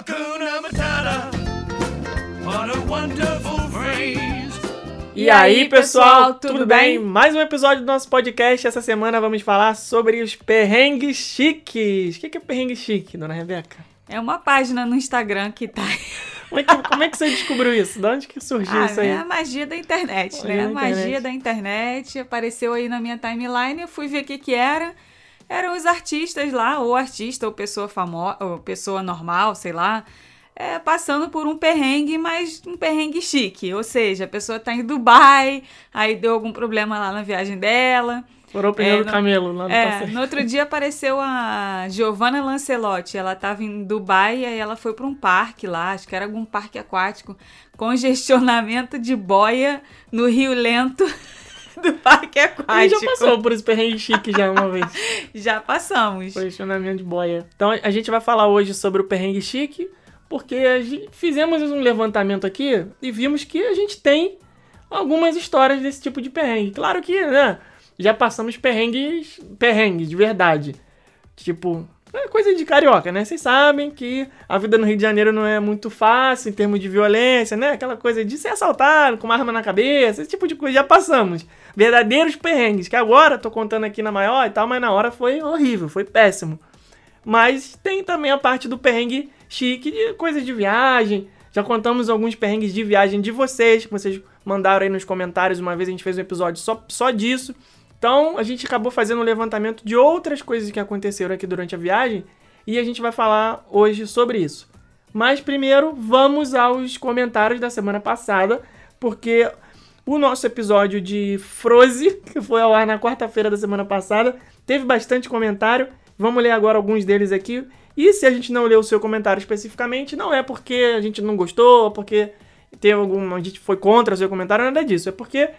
Hakuna Matata. What a wonderful phrase. E aí, pessoal, tudo bem? Mais um episódio do nosso podcast. Essa semana vamos falar sobre os perrengues chiques. O que é perrengue chique, dona Rebeca? É uma página no Instagram que tá. Como é que, como é que você descobriu isso? De onde que surgiu Ah, isso aí? é a magia da internet, né? A magia internet. da internet apareceu aí na minha timeline, eu fui ver o que que era. Eram os artistas lá, ou artista, ou pessoa famosa, ou pessoa normal, sei lá, é, passando por um perrengue, mas um perrengue chique. Ou seja, a pessoa tá em Dubai, aí deu algum problema lá na viagem dela. Furou o pneu É, do camelo lá no É, passeio. no outro dia apareceu a Giovanna Lancelotti. Ela tava em Dubai e aí ela foi para um parque lá, acho que era algum parque aquático, congestionamento de boia no Rio Lento do parque A aquático. gente já passou por esse perrengue chique já uma vez. Já passamos. Posicionamento de boia. Então a gente vai falar hoje sobre o perrengue chique, porque a gente, fizemos um levantamento aqui e vimos que a gente tem algumas histórias desse tipo de perrengue. Claro que, né, já passamos perrengues, perrengues de verdade. Tipo, é coisa de carioca, né? Vocês sabem que a vida no Rio de Janeiro não é muito fácil em termos de violência, né? Aquela coisa de ser assaltado com uma arma na cabeça, esse tipo de coisa já passamos. Verdadeiros perrengues, que agora tô contando aqui na maior e tal, mas na hora foi horrível, foi péssimo. Mas tem também a parte do perrengue chique de coisas de viagem. Já contamos alguns perrengues de viagem de vocês, que vocês mandaram aí nos comentários. Uma vez a gente fez um episódio só, só disso. Então a gente acabou fazendo um levantamento de outras coisas que aconteceram aqui durante a viagem. E a gente vai falar hoje sobre isso. Mas primeiro vamos aos comentários da semana passada, porque o nosso episódio de Froze, que foi ao ar na quarta-feira da semana passada, teve bastante comentário. Vamos ler agora alguns deles aqui. E se a gente não leu o seu comentário especificamente, não é porque a gente não gostou, ou porque teve algum, a gente foi contra o seu comentário, nada disso. É porque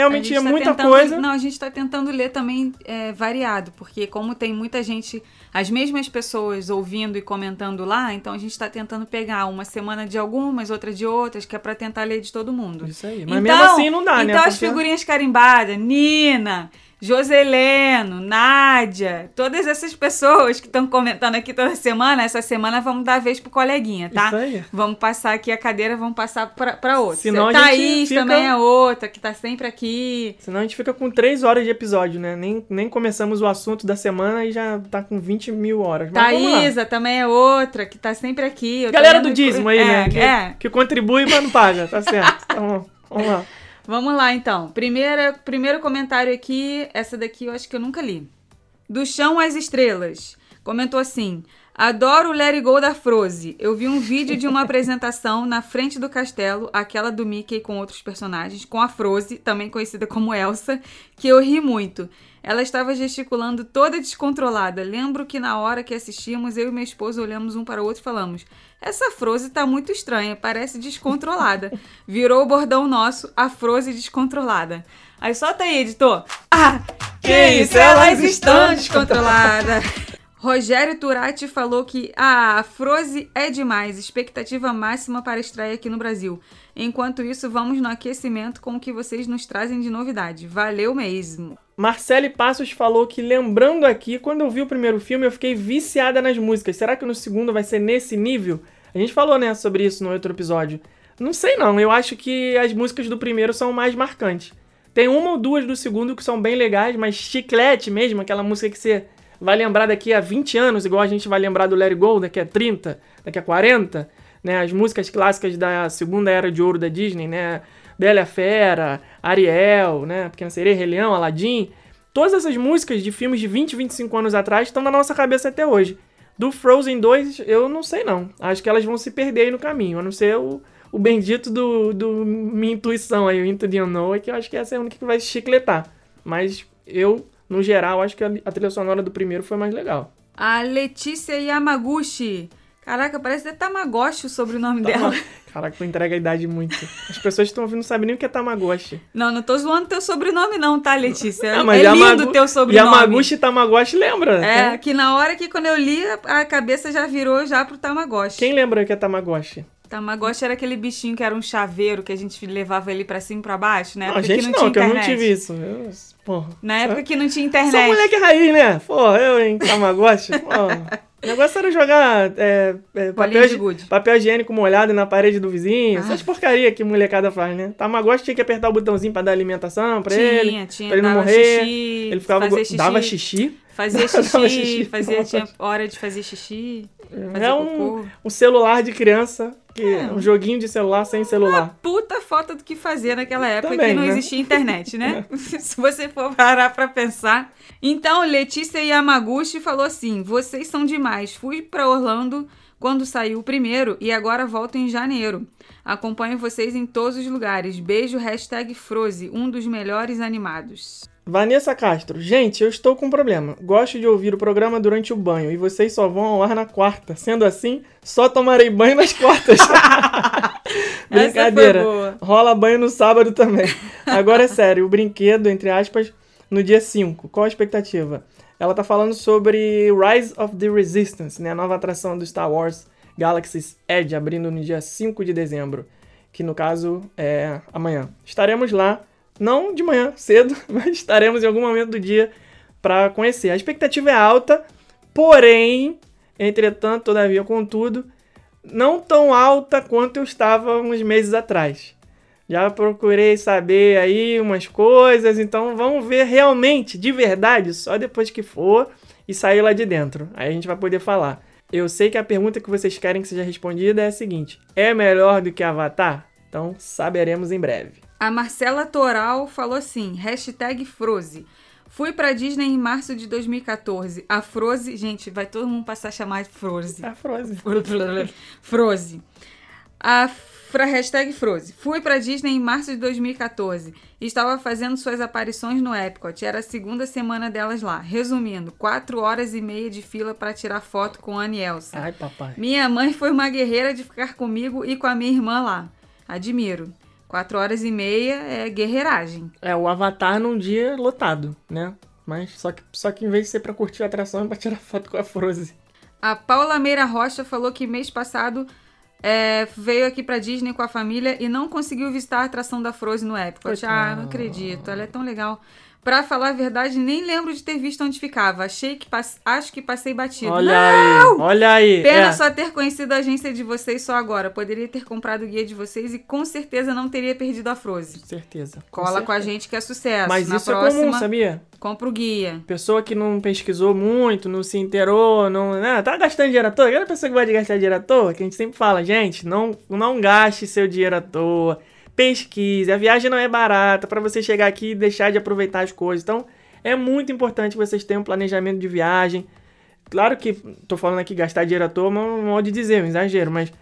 realmente é tá muita tentando- coisa. Não, a gente tá tentando ler também é, variado, porque como tem muita gente, as mesmas pessoas ouvindo e comentando lá, então a gente tá tentando pegar uma semana de algumas, outra de outras, que é pra tentar ler de todo mundo. Isso aí. Mas mesmo assim não dá, né? Então as figurinhas carimbadas, Nina, Joseleno, Nádia, todas essas pessoas que estão comentando aqui toda semana, essa semana vamos dar a vez pro coleguinha, tá? Isso aí. Vamos passar aqui a cadeira, vamos passar pra, pra outra. Senão a Thaís fica- também é outra, que tá sempre aqui. Senão a gente fica com 3 horas de episódio, né? Nem, nem começamos o assunto da semana e já tá com 20 mil horas. Mas lá. Thaísa também é outra, que tá sempre aqui. Eu Galera do dízimo aí, é, né? Que, É, que contribui, mas não paga. Tá certo. Bom. Vamos lá. Vamos lá, então. Primeira, primeiro comentário aqui, essa daqui eu acho que eu nunca li. Do chão às estrelas. Comentou assim: Adoro o Let It Go da Froze. Eu vi um vídeo de uma apresentação na frente do castelo, aquela do Mickey com outros personagens, com a Froze, também conhecida como Elsa, que eu ri muito. Ela estava gesticulando toda descontrolada. Lembro que na hora que assistimos, eu e meu esposo olhamos um para o outro e falamos: Essa Froze tá muito estranha, parece descontrolada. Virou o bordão nosso, a Froze descontrolada. Aí solta aí, editor. Ah, que isso, elas estão descontroladas. Rogério Turati falou que ah, a Froze é demais, expectativa máxima para estreia aqui no Brasil. Enquanto isso, vamos no aquecimento com o que vocês nos trazem de novidade. Valeu mesmo. Marcele Passos falou que, lembrando aqui, quando eu vi o primeiro filme, eu fiquei viciada nas músicas. Será que no segundo vai ser nesse nível? A gente falou, né, sobre isso no outro episódio. Não sei não, eu acho que as músicas do primeiro são mais marcantes. Tem uma ou duas do segundo que são bem legais, mas chiclete mesmo, aquela música que você vai lembrar daqui a 20 anos, igual a gente vai lembrar do Let It Go daqui a 30, daqui a 40, né? As músicas clássicas da segunda era de ouro da Disney, né? Bela Fera, Ariel, né? Pequena Sereia, Rei Leão, Aladdin. Todas essas músicas de filmes de 20, 25 anos atrás estão na nossa cabeça até hoje. Do Frozen 2, eu não sei não. Acho que elas vão se perder aí no caminho, a não ser o, o bendito do, do minha intuição aí, o Into the Unknown, que eu acho que essa é a única que vai chicletar. Mas eu, no geral, acho que a, trilha sonora do primeiro foi mais legal. A Letícia Yamaguchi. Caraca, parece até Tamagotchi o sobrenome dela. Caraca, tu entrega a idade muito. As pessoas que estão ouvindo não sabem nem o que é Tamagotchi. Não, não tô zoando teu sobrenome não, tá, Letícia? Não, mas é lindo Yamagu- teu sobrenome. Yamaguchi e Tamagotchi lembra? É, Quem- que na hora que quando eu li, a cabeça já virou já pro Tamagotchi. Quem lembra o que é Tamagotchi? Tamagotchi era aquele bichinho que era um chaveiro que a gente levava ele pra cima e pra baixo, na Não, época gente que não, não, tinha que eu internet. não tive isso. Eu, porra. Na época que não tinha Sou internet. moleque raiz, né? Porra, eu, hein? Tamagotchi. O negócio era jogar é, é, papel, de gude. papel higiênico molhado na parede do vizinho. Ah. Essas porcaria que molecada faz, né? Tamagotchi tinha que apertar o botãozinho pra dar alimentação pra ele. Tinha, tinha. pra ele não morrer. Xixi, Ele ficava. go- xixi, Dava xixi. Fazia xixi, xixi. fazia, tinha hora de fazer xixi, fazia É cocô. um, um celular de criança. Que, É. Um joguinho de celular sem celular. Puta falta do que fazer naquela época Também, que não né? existia internet, né? Se você for parar pra pensar. Então, Letícia Yamaguchi falou assim: vocês são demais. Fui pra Orlando quando saiu o primeiro e agora volto em janeiro. Acompanho vocês em todos os lugares. Beijo, hashtag Froze, um dos melhores animados. Vanessa Castro. Gente, eu estou com um problema. Gosto de ouvir o programa durante o banho e vocês só vão ao ar na quarta. Sendo assim, só tomarei banho nas quartas. Brincadeira. Rola banho no sábado também. Agora é sério, o brinquedo, entre aspas, no dia 5. Qual a expectativa? Ela tá falando sobre Rise of the Resistance, né? A nova atração do Star Wars Galaxy's Edge, abrindo no dia 5 de dezembro. Que no caso é amanhã. Estaremos lá, não de manhã, cedo, mas estaremos em algum momento do dia para conhecer. A expectativa é alta, porém, entretanto, todavia, contudo, não tão alta quanto eu estava uns meses atrás. Já procurei saber aí umas coisas, então vamos ver realmente, de verdade, só depois que for e sair lá de dentro. Aí a gente vai poder falar. Eu sei que a pergunta que vocês querem que seja respondida é a seguinte: é melhor do que Avatar? Então saberemos em breve. A Marcela Toral falou assim: hashtag Froze. Fui pra Disney em março de 2014. A Froze, gente, vai todo mundo passar a chamar de Froze. A Frozen. Froze. A fra hashtag Froze. Fui pra Disney em março de 2014 e estava fazendo suas aparições no Epcot. Era a segunda semana delas lá. Resumindo, quatro horas e meia de fila para tirar foto com Anne e Elsa. Ai, papai. Minha mãe foi uma guerreira de ficar comigo e com a minha irmã lá. Admiro. Quatro horas e meia é guerreiragem. É o Avatar num dia lotado, né? Mas só que, só que em vez de ser pra curtir a atração, é pra tirar foto com a Frozen. A Paula Meira Rocha falou que mês passado é, veio aqui pra Disney com a família e não conseguiu visitar a atração da Frozen no Epcot. Ah, não acredito. Ela é tão legal. Pra falar a verdade, nem lembro de ter visto onde ficava. Achei que pass- acho que passei batido. Olha aí, olha aí. Pena é. só ter conhecido a agência de vocês só agora. Poderia ter comprado o guia de vocês e com certeza não teria perdido a Frozen. Certeza. com Cola com a certeza. gente que é sucesso. Mas Na isso é próxima, comum, sabia? compra o guia. Pessoa que não pesquisou muito, não se inteirou, não. Né, tá gastando dinheiro à toa. Aquela pessoa que vai de gastar dinheiro à toa, que a gente sempre fala, gente, não, não gaste seu dinheiro à toa. Pesquise. A viagem não é barata pra você chegar aqui e deixar de aproveitar as coisas. Então, é muito importante que vocês tenham um planejamento de viagem. Claro que tô falando aqui gastar dinheiro à toa, mas não modo de dizer, um exagero, mas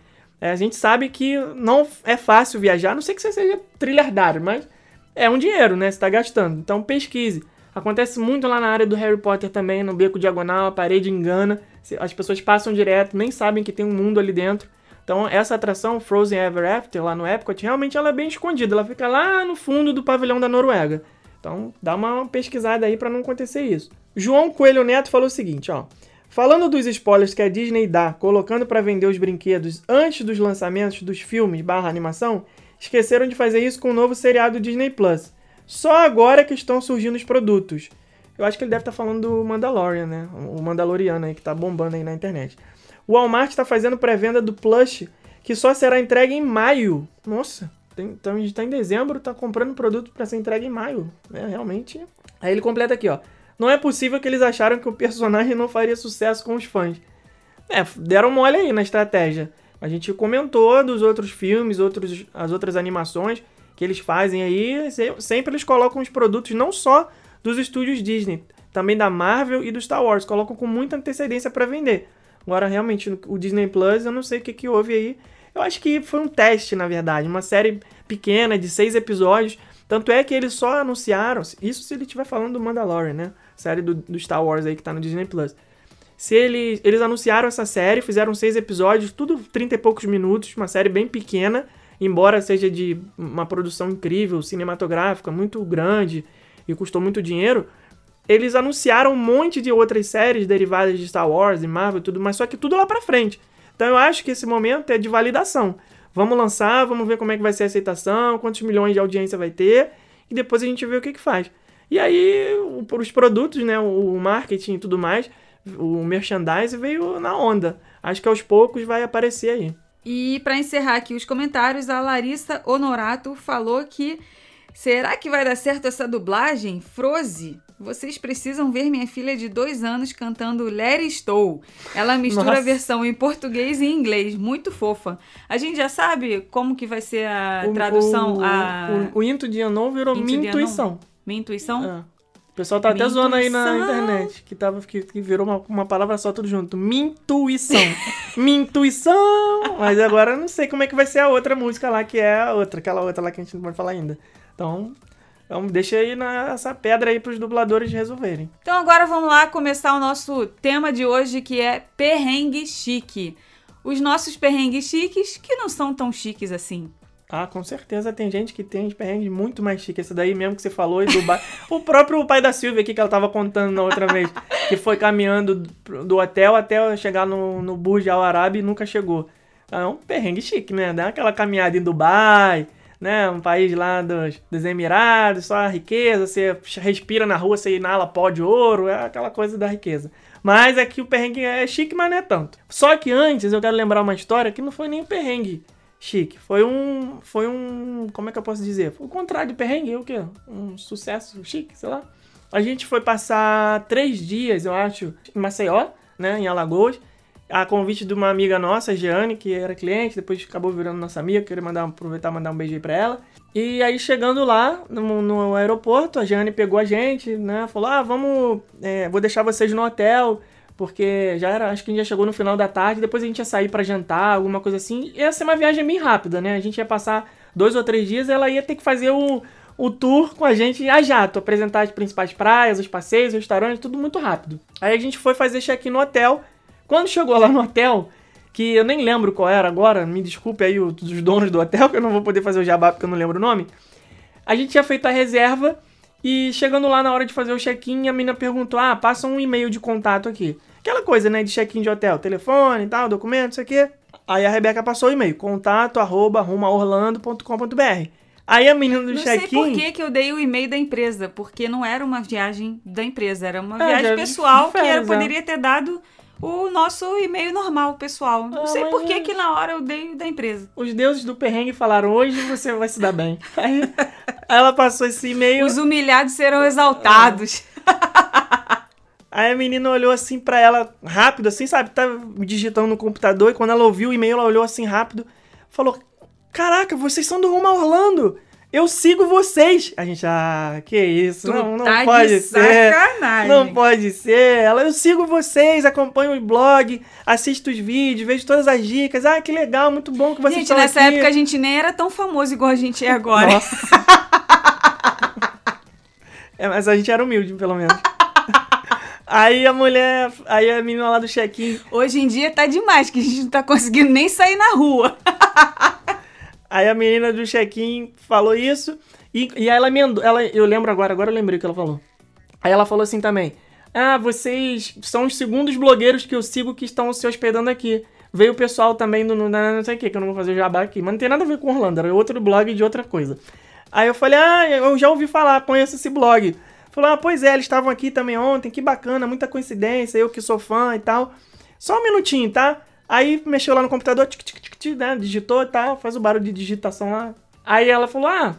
é, a gente sabe que não é fácil viajar, a não sei que você seja trilhardário, mas é um dinheiro, né? Você tá gastando. Então pesquise. Acontece muito lá na área do Harry Potter também, no beco diagonal, a parede engana. As pessoas passam direto, nem sabem que tem um mundo ali dentro. Então essa atração, Frozen Ever After, lá no Epcot, realmente ela é bem escondida. Ela fica lá no fundo do pavilhão da Noruega. Então dá uma pesquisada aí pra não acontecer isso. João Coelho Neto falou o seguinte, ó. Falando dos spoilers que a Disney dá, colocando pra vender os brinquedos antes dos lançamentos dos filmes barra animação, esqueceram de fazer isso com o novo seriado Disney Plus. Só agora que estão surgindo os produtos. Eu acho que ele deve estar falando do Mandalorian, né? O Mandaloriano aí que tá bombando aí na internet. O Walmart está fazendo pré-venda do Plush, que só será entregue em maio. Nossa, então a gente tá em dezembro, tá comprando produto para ser entregue em maio. É, realmente. Aí ele completa aqui, ó. Não é possível que eles acharam que o personagem não faria sucesso com os fãs. É, deram mole aí na estratégia. A gente comentou dos outros filmes, outros, as outras animações que eles fazem aí. se- Sempre eles colocam os produtos não só dos estúdios Disney, também da Marvel e do Star Wars. Colocam com muita antecedência para vender. Agora, realmente, o Disney Plus, eu não sei o que, que houve aí. Eu acho que foi um teste, na verdade. Uma série pequena, de seis episódios. Tanto é que eles só anunciaram. Isso se ele estiver falando do Mandalorian, né? Série do, do Star Wars aí que tá no Disney Plus. Se eles, eles anunciaram essa série, fizeram seis episódios, tudo 30 e poucos minutos, uma série bem pequena, embora seja de uma produção incrível, cinematográfica, muito grande e custou muito dinheiro. Eles anunciaram um monte de outras séries derivadas de Star Wars e Marvel e tudo, mas só que tudo lá pra frente. Então eu acho que esse momento é de validação. Vamos lançar, vamos ver como é que vai ser a aceitação, quantos milhões de audiência vai ter, e depois a gente vê o que que faz. E aí, os produtos, né, o marketing e tudo mais, O merchandise veio na onda. Acho que aos poucos vai aparecer aí. E pra encerrar aqui os comentários, a Larissa Honorato falou que será que vai dar certo essa dublagem? Froze, vocês precisam ver minha filha de dois anos cantando Let Estou. Ela mistura Nossa. a versão em português e inglês, muito fofa. A gente já sabe como que vai ser a O- tradução, o, a o, o Into de Anon virou Into minha intuição. minha intuição. É. O pessoal tá até zoando aí na intuição. internet, que, tava, que, que virou uma, uma palavra só tudo junto. Mintuição. Mintuição. Mas agora eu não sei como é que vai ser a outra música lá, que é a outra, aquela outra lá que a gente não pode falar ainda. Então, então deixa aí na, essa pedra aí pros dubladores resolverem. Então agora vamos lá começar o nosso tema de hoje, que é perrengue chique. Os nossos perrengues chiques que não são tão chiques assim. Ah, com certeza tem gente que tem perrengues muito mais chique. Esse daí mesmo que você falou, e do ba... o próprio pai da Silvia aqui que ela tava contando na outra vez, que foi caminhando do hotel até chegar no, no Burj Al Arab e nunca chegou. É um perrengue chique, né? Dá aquela caminhada em Dubai, né? Um país lá dos, dos Emirados, só riqueza, você respira na rua, você inala pó de ouro, é aquela coisa da riqueza. Mas aqui o perrengue é chique, mas não é tanto. Só que antes eu quero lembrar uma história que não foi nem um perrengue chique. Foi um. Foi um. Como é que eu posso dizer? Foi o contrário de perrengue, o quê? Um sucesso chique, sei lá. A gente foi passar três dias, eu acho, em Maceió, né? Em Alagoas. A convite de uma amiga nossa, Jeane, que era cliente, depois acabou virando nossa amiga. Queria mandar, aproveitar e mandar um beijo aí pra ela. E aí, chegando lá no, no aeroporto, a Jeane pegou a gente, né? Falou: Ah, vamos. é, vou deixar vocês no hotel porque já era, acho que a gente já chegou no final da tarde, depois a gente ia sair pra jantar, alguma coisa assim. Ia ser uma viagem bem rápida, né? A gente ia passar dois ou três dias, ela ia ter que fazer o, o tour com a gente a jato, apresentar as principais praias, os passeios, os restaurantes, tudo muito rápido. Aí a gente foi fazer check-in no hotel. Quando chegou lá no hotel, que eu nem lembro qual era agora, me desculpe aí os donos do hotel, que eu não vou poder fazer o jabá porque eu não lembro o nome. A gente tinha feito a reserva e chegando lá na hora de fazer o check-in, a menina perguntou: Ah, passa um e-mail de contato aqui. Aquela coisa, né, de check-in de hotel, telefone e tal, documento, isso aqui. Aí a Rebeca passou o e-mail: contato arroba rumaorlando.com.br. Aí a menina do Não sei check-in. por que, que eu dei o e-mail da empresa, porque não era uma viagem da empresa, era uma É, viagem pessoal que era, é. poderia ter dado o nosso e-mail normal, pessoal. Não Ah, sei por que, é- que na hora eu dei da empresa. Os deuses do perrengue falaram: hoje você vai se dar bem. Aí ela passou esse e-mail. Os humilhados serão exaltados. Aí a menina olhou assim pra ela rápido, assim, sabe? Tava digitando no computador e quando ela ouviu o e-mail, ela olhou assim rápido, falou: Caraca, vocês são do Rumo a Orlando! Eu sigo vocês! A gente, ah, que isso? Tu não, não tá pode de ser. sacanagem. Não pode ser. Ela, eu sigo vocês, acompanho o blog, assisto os vídeos, vejo todas as dicas. Ah, que legal, muito bom que vocês Gente, estão nessa aqui. época a gente nem era tão famoso igual a gente é agora. Nossa. é, mas a gente era humilde, pelo menos. Aí a mulher, aí a menina lá do check-in, Hoje em dia tá demais, que a gente não tá conseguindo nem sair na rua. aí a menina do check-in falou isso, e, e aí ela emendou, ela, eu lembro agora, agora eu lembrei o que ela falou. Aí ela falou assim também, ah, vocês são os segundos blogueiros que eu sigo que estão se hospedando aqui. Veio o pessoal também do, não sei o que, que eu não vou fazer jabá aqui, mas não tem nada a ver com Orlando, era outro blog de outra coisa. Aí eu falei, ah, eu já ouvi falar, conheço esse blog. Falou, ah, pois é, eles estavam aqui também ontem, que bacana, muita coincidência, eu que sou fã e tal. Só um minutinho, tá? Aí mexeu lá no computador, tic, tic, tic, né? digitou e tal, faz o barulho de digitação lá. Aí ela falou, ah,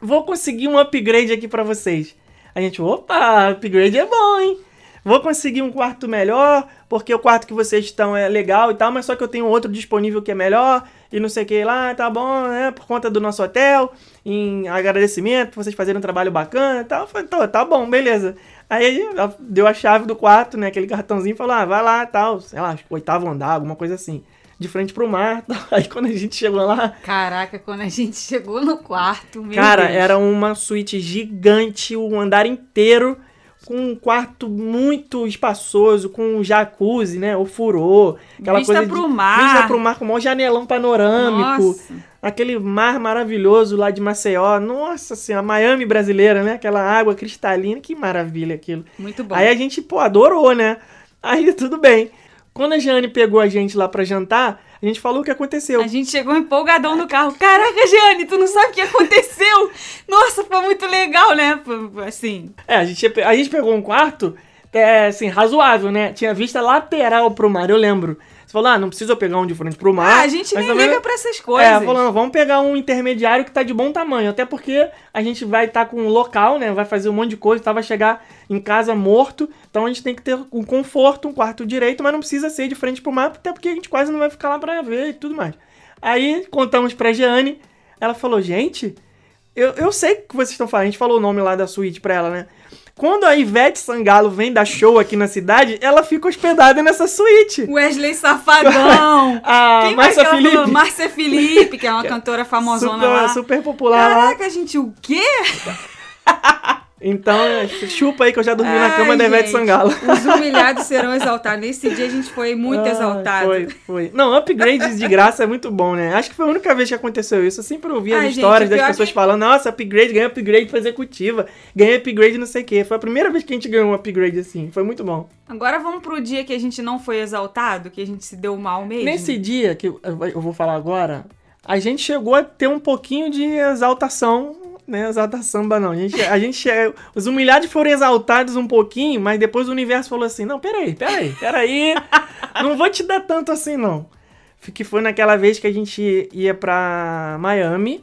vou conseguir um upgrade aqui pra vocês. A gente, opa, upgrade é bom, hein? Vou conseguir um quarto melhor, porque o quarto que vocês estão é legal e tal, mas só que eu tenho outro disponível que é melhor, e não sei o que lá, tá bom, né? Por conta do nosso hotel, em agradecimento vocês fazerem um trabalho bacana e tal. Falei, "Tô, tá bom, beleza. Aí ela deu a chave do quarto, né? Aquele cartãozinho e falou, ah, vai lá tal, sei lá, oitavo andar, alguma coisa assim. De frente pro mar. Aí quando a gente chegou lá, Caraca, quando a gente chegou no quarto, meu Cara, Deus. era uma suíte gigante, um andar inteiro, com um quarto muito espaçoso, com um jacuzzi, né? O furô, aquela Vista coisa pro de, mar. Vista pro mar com um janelão panorâmico. Nossa. Aquele mar maravilhoso lá de Maceió. Nossa senhora, Miami brasileira, né? Aquela água cristalina, que maravilha aquilo. Muito bom. Aí a gente, pô, adorou, né? Aí tudo bem. Quando a Jane pegou a gente lá pra jantar, a gente falou o que aconteceu. A gente chegou empolgadão no carro. Caraca, Jeane, tu não sabe o que aconteceu? Nossa, foi muito legal, né? Assim. É, a gente, a gente pegou um quarto é, assim, razoável, né? Tinha vista lateral pro mar, eu lembro. Falou, ah, não precisa pegar um de frente pro mar. Ah, a gente nem também- liga pra essas coisas. É, falando, vamos pegar um intermediário que tá de bom tamanho. Até porque a gente vai estar com um local, né? Vai fazer um monte de coisa, tá? Vai chegar em casa morto. Então a gente tem que ter um conforto, um quarto direito, mas não precisa ser de frente pro mar, até porque a gente quase não vai ficar lá pra ver e tudo mais. Aí contamos pra Jeane, ela falou, gente, eu, eu sei o que vocês estão falando. A gente falou o nome lá da suíte pra ela, né? Quando a Ivete Sangalo vem dar show aqui na cidade, ela fica hospedada nessa suíte. Wesley Safadão. A Quem Márcia que ela Felipe. falou? Márcia Felipe, que é uma cantora famosona super, lá. super popular lá. Caraca, gente, o quê? Então, chupa aí que eu já dormi na Ai, cama da Ivete gente, Sangalo. Os humilhados serão exaltados. Nesse dia a gente foi muito Ai, exaltado. Foi, foi. Não, upgrades de graça é muito bom, né? Acho que foi a única vez que aconteceu isso. Eu sempre ouvi as Ai, gente, histórias o das pior pessoas que- falando, nossa, upgrade, ganhei upgrade pra executiva, ganhei upgrade não sei o quê. Foi a primeira vez que a gente ganhou um upgrade assim. Foi muito bom. Agora vamos pro dia que a gente não foi exaltado, que a gente se deu mal mesmo. Nesse dia que eu vou falar agora, a gente chegou a ter um pouquinho de exaltação, né? Exalta samba não. A gente, a gente che- os humilhados foram exaltados um pouquinho, mas depois o universo falou assim: "Não, peraí, peraí, peraí. não vou te dar tanto assim não". Que foi naquela vez que a gente ia pra Miami,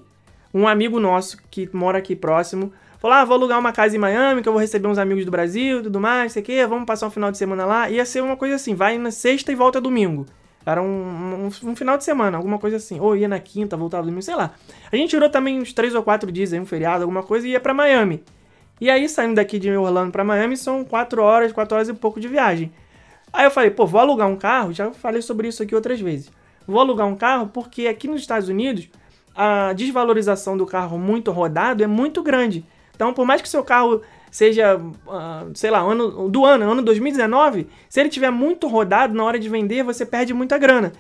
um amigo nosso que mora aqui próximo falou: "Ah, vou alugar uma casa em Miami, que eu vou receber uns amigos do Brasil, tudo mais, sei o quê, vamos passar um final de semana lá". Ia ser uma coisa assim, vai na sexta e volta domingo. Era um, um, um final de semana, alguma coisa assim. Ou ia na quinta, voltava domingo, sei lá. A gente tirou também uns três ou quatro dias aí, um feriado, alguma coisa, e ia pra Miami. E aí, saindo daqui de Orlando pra Miami, são quatro horas, quatro horas e pouco de viagem. Aí eu falei, pô, vou alugar um carro, já falei sobre isso aqui outras vezes. Vou alugar um carro porque aqui nos Estados Unidos, a desvalorização do carro muito rodado é muito grande. Então, por mais que seu carro seja, ah, sei lá, ano, do ano, ano 2019, se ele tiver muito rodado na hora de vender, você perde muita grana.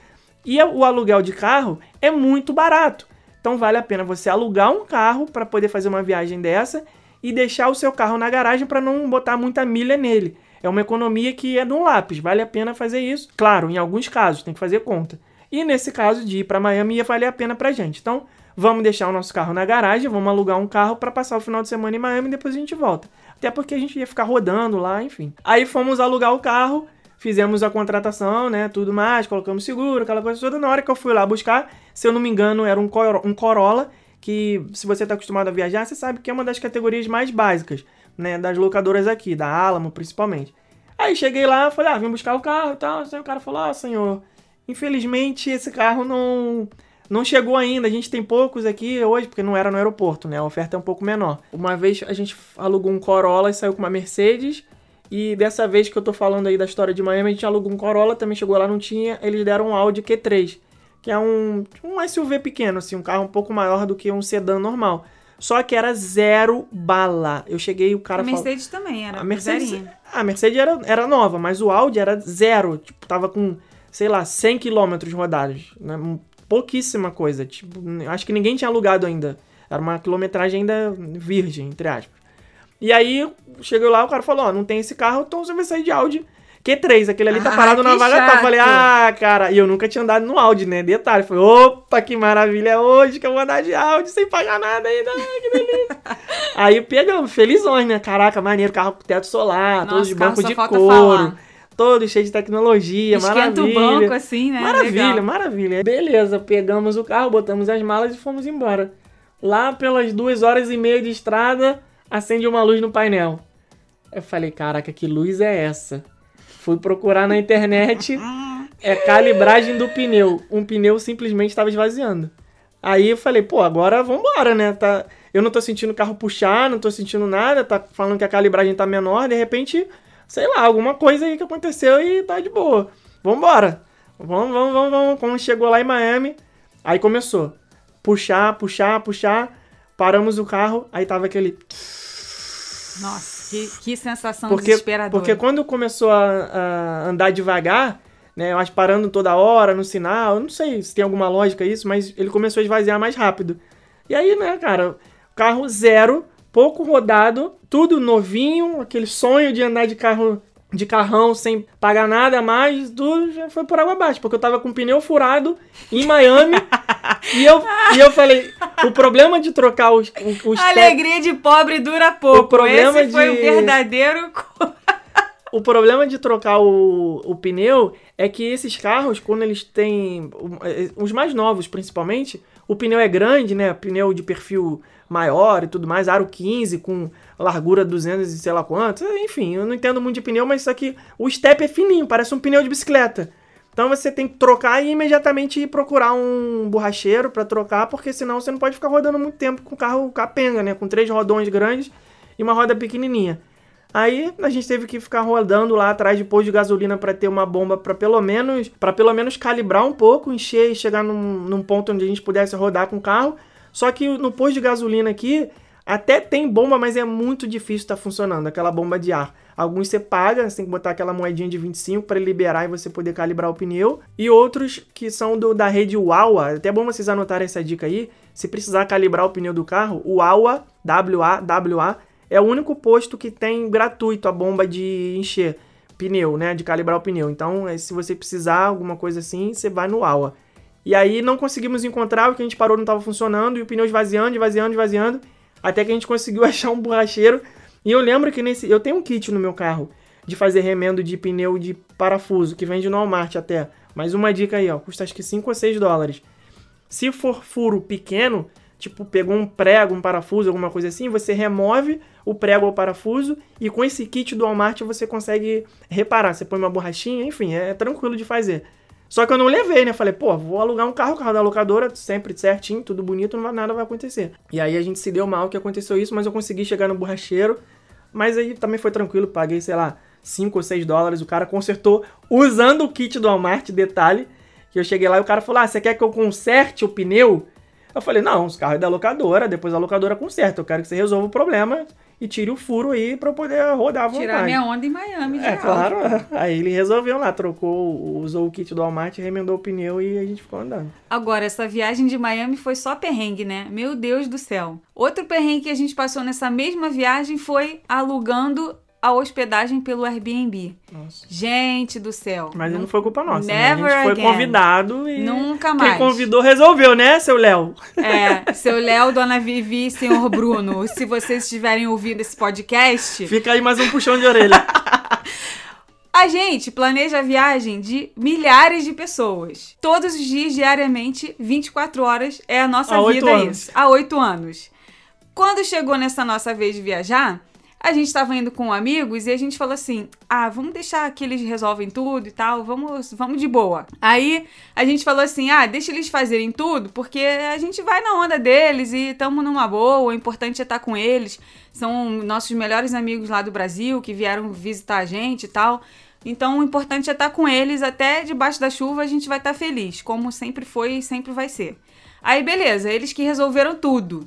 E o aluguel de carro é muito barato. Então vale a pena você alugar um carro para poder fazer uma viagem dessa e deixar o seu carro na garagem para não botar muita milha nele. É uma economia que é de um lápis, vale a pena fazer isso. Claro, em alguns casos tem que fazer conta. E nesse caso de ir para Miami ia valer a pena pra gente. Então, vamos deixar o nosso carro na garagem, vamos alugar um carro para passar o final de semana em Miami e depois a gente volta. Até porque a gente ia ficar rodando lá, enfim. Aí fomos alugar o carro, fizemos a contratação, né, tudo mais, colocamos seguro, aquela coisa toda. Na hora que eu fui lá buscar, se eu não me engano, era um, Cor- um Corolla, que se você está acostumado a viajar, você sabe que é uma das categorias mais básicas, né, das locadoras aqui, da Alamo principalmente. Aí cheguei lá, falei, ah, vim buscar o carro e tal. Aí o cara falou, ah, senhor, infelizmente esse carro não, não chegou ainda. A gente tem poucos aqui hoje, porque não era no aeroporto, né? A oferta é um pouco menor. Uma vez a gente alugou um Corolla e saiu com uma Mercedes. E dessa vez que eu tô falando aí da história de Miami, a gente alugou um Corolla, também chegou lá, não tinha. Eles deram um Audi Q3, que é um, um SUV pequeno, assim, um carro um pouco maior do que um sedã normal. Só que era zero bala. Eu cheguei e o cara A falou. Mercedes também era. A Mercedes, zerinha. a Mercedes era, era nova, mas o Audi era zero. Tipo, tava com, sei lá, 100 km rodados. Né? Pouquíssima coisa. Tipo, acho que ninguém tinha alugado ainda. Era uma quilometragem ainda virgem, entre aspas. E aí, chegou lá, o cara falou, ó, não tem esse carro, então você vai sair de Audi Q3. Aquele ali tá Ah, parado na vaga tal. Eu falei, ah, cara. E eu nunca tinha andado no Audi, né? Detalhe. Falei, opa, que maravilha é hoje que eu vou andar de Audi sem pagar nada ainda. Ai, que delícia. aí pegamos, felizões, né? Caraca, maneiro, carro com teto solar, todo Nossa, de carro banco de couro. falar. Todo cheio de tecnologia, Esquenta maravilha. o banco assim, né? Maravilha, Legal. maravilha. Beleza, pegamos o carro, botamos as malas e fomos embora. Lá pelas duas horas e meia de estrada, acende uma luz no painel. Eu falei, caraca, que luz é essa? Fui procurar na internet, é calibragem do pneu. Um pneu simplesmente estava esvaziando. Aí eu falei, pô, agora vambora, né? Tá... Eu não tô sentindo o carro puxar, não tô sentindo nada, tá falando que a calibragem tá menor, de repente, sei lá, alguma coisa aí que aconteceu e tá de boa. Vambora. Vamos, vamos, vamos, vamos. Quando chegou lá em Miami, aí começou. Puxar, puxar, puxar. Paramos o carro, aí tava aquele. Nossa, que, que sensação Porque, desesperadora. porque quando começou a, a andar devagar, né? Eu acho parando toda hora no sinal, não sei se tem alguma lógica isso, mas ele começou a esvaziar mais rápido. E aí, né, cara, carro zero, pouco rodado, tudo novinho, aquele sonho de andar de carro de carrão sem pagar nada a mais, tudo já foi por água abaixo, porque eu tava com o pneu furado em Miami e, eu, e eu falei, o problema de trocar os, os A alegria de pobre dura pouco. O problema Esse foi o de- verdadeiro. O problema de trocar o, o pneu é que esses carros, quando eles têm. eh, Os mais novos, principalmente, o pneu é grande, né? Pneu de perfil maior e tudo mais, aro 15 com largura 200 e sei lá quanto. Enfim, eu não entendo muito de pneu, mas isso aqui. O step é fininho, parece um pneu de bicicleta. Então você tem que trocar e imediatamente ir procurar um borracheiro pra trocar, porque senão você não pode ficar rodando muito tempo com o carro capenga, né? Com três rodões grandes e uma roda pequenininha. Aí a gente teve que ficar rodando lá atrás de posto de gasolina para ter uma bomba para pelo menos para pelo menos calibrar um pouco, encher e chegar num, num ponto onde a gente pudesse rodar com o carro. Só que no posto de gasolina aqui até tem bomba, mas é muito difícil estar funcionando aquela bomba de ar. Alguns você paga, você tem que botar aquela moedinha de 25 para liberar e você poder calibrar o pneu. E outros que são do, da rede Wawa, até é bom vocês anotarem essa dica aí. Se precisar calibrar o pneu do carro, o Wawa, W-A-W-A, é o único posto que tem gratuito a bomba de encher pneu, né? De calibrar o pneu. Então, eh, se você precisar alguma coisa assim, você vai no Wawa. E aí não conseguimos encontrar, o que a gente parou não estava funcionando, e o pneu esvaziando, esvaziando, esvaziando, até que a gente conseguiu achar um borracheiro. E eu lembro que nesse. Eu tenho um kit no meu carro de fazer remendo de pneu de parafuso, que vende no Walmart até. Mas uma dica aí, ó, custa acho que 5 ou 6 dólares. Se for furo pequeno, tipo, pegou um prego, um parafuso, alguma coisa assim, você remove o prego ou parafuso e com esse kit do Walmart você consegue reparar. Você põe uma borrachinha, enfim, é tranquilo de fazer. Só que eu não levei, né? Falei, pô, vou alugar um carro, carro da locadora, sempre certinho, tudo bonito, não nada vai acontecer. E aí a gente se deu mal que aconteceu isso, mas eu consegui chegar no borracheiro. Mas aí também foi tranquilo, paguei, sei lá, 5 ou 6 dólares. O cara consertou usando o kit do Walmart, detalhe. Que eu cheguei lá e o cara falou: Ah, você quer que eu conserte o pneu? Eu falei: Não, os carros é da locadora, depois a locadora conserta. Eu quero que você resolva o problema e tire o furo aí eu poder rodar à vontade. Tirar minha onda em Miami, É, claro. Aí ele resolveu lá, trocou, usou o kit do Walmart, remendou o pneu e a gente ficou andando. Agora, essa viagem de Miami foi só perrengue, né? Meu Deus do céu. Outro perrengue que a gente passou nessa mesma viagem foi alugando a hospedagem pelo Airbnb. Nossa. Gente do céu. Mas não foi culpa nossa. né? Never A gente foi again. convidado e. Nunca mais. Quem convidou resolveu, né, seu Léo? É, seu Léo, Dona Vivi e senhor Bruno, se vocês estiverem ouvindo esse podcast, Fica aí mais um puxão de orelha. a gente planeja a viagem de milhares de pessoas. Todos os dias, diariamente, 24 horas é a nossa Há vida anos. isso. Há oito anos. Quando chegou nessa nossa vez de viajar, a gente estava indo com amigos e a gente falou assim: ah, vamos deixar que eles resolvem tudo e tal, vamos, vamos de boa. Aí a gente falou assim: ah, deixa eles fazerem tudo, porque a gente vai na onda deles e estamos numa boa, o importante é estar com eles. São nossos melhores amigos lá do Brasil que vieram visitar a gente e tal. Então o importante é estar com eles, até debaixo da chuva a gente vai estar feliz, como sempre foi e sempre vai ser. Aí beleza, eles que resolveram tudo.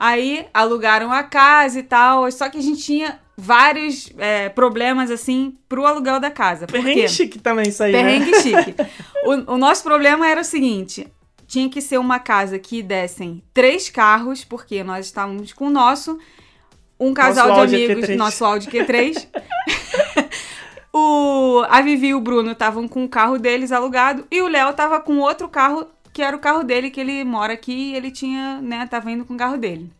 Aí alugaram a casa e tal, só que a gente tinha vários é, problemas assim pro aluguel da casa. Perrengue chique também isso aí, né? Perrengue chique. O, o nosso problema era o seguinte: tinha que ser uma casa que dessem três carros, porque nós estávamos com o nosso, um casal Nosso de amigos, Q3. nosso Audi Q3. o, a Vivi e o Bruno estavam com o carro deles alugado e o Léo tava com outro carro que era o carro dele, que ele mora aqui e ele tinha, né, tava indo com o carro dele.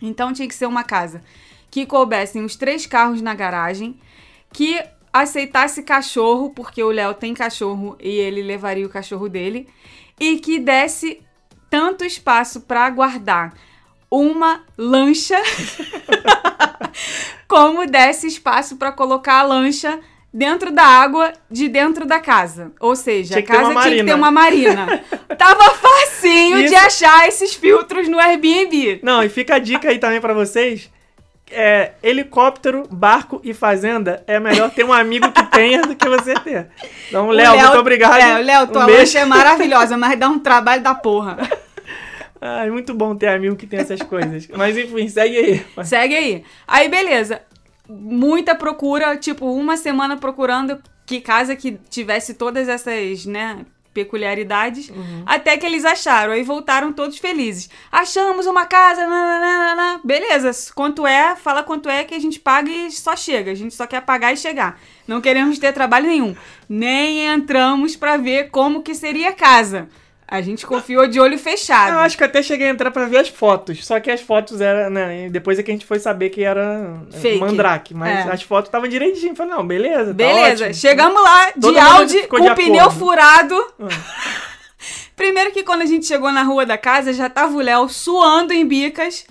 Então tinha que ser uma casa que coubessem os três carros na garagem, que aceitasse cachorro, porque o Léo tem cachorro e ele levaria o cachorro dele, e que desse tanto espaço para guardar uma lancha, como desse espaço para colocar a lancha dentro da água de dentro da casa. Ou seja, a casa tinha que ter uma marina. Tava facinho de Isso. achar esses filtros no Airbnb. Não, e fica a dica aí também pra vocês. É, helicóptero, barco e fazenda é melhor ter um amigo que tenha do que você ter. Então, Léo, muito obrigado. É, Léo, tua um lancha é maravilhosa, mas dá um trabalho da porra. Ai, muito bom ter amigo que tem essas coisas. Mas enfim, segue aí. Segue aí. Aí, beleza. Muita procura, tipo, uma semana procurando que casa que tivesse todas essas, né, peculiaridades, até que eles acharam. Aí voltaram todos felizes. Achamos uma casa, nananana. beleza. Quanto é? Fala quanto é que a gente paga e só chega. A gente só quer pagar e chegar. Não queremos ter trabalho nenhum. Nem entramos pra ver como que seria a casa. A gente confiou de olho fechado. Eu acho que até cheguei a entrar pra ver as fotos. Só que as fotos eram, né? Depois é que a gente foi saber que era Fake. mandrake. Mas É. as fotos estavam direitinho. Falei, não, beleza. tá Beleza, ótimo. chegamos lá Todo de mundo Audi com de o pneu furado. Ah. Primeiro que quando a gente chegou na rua da casa, já tava o Léo suando em bicas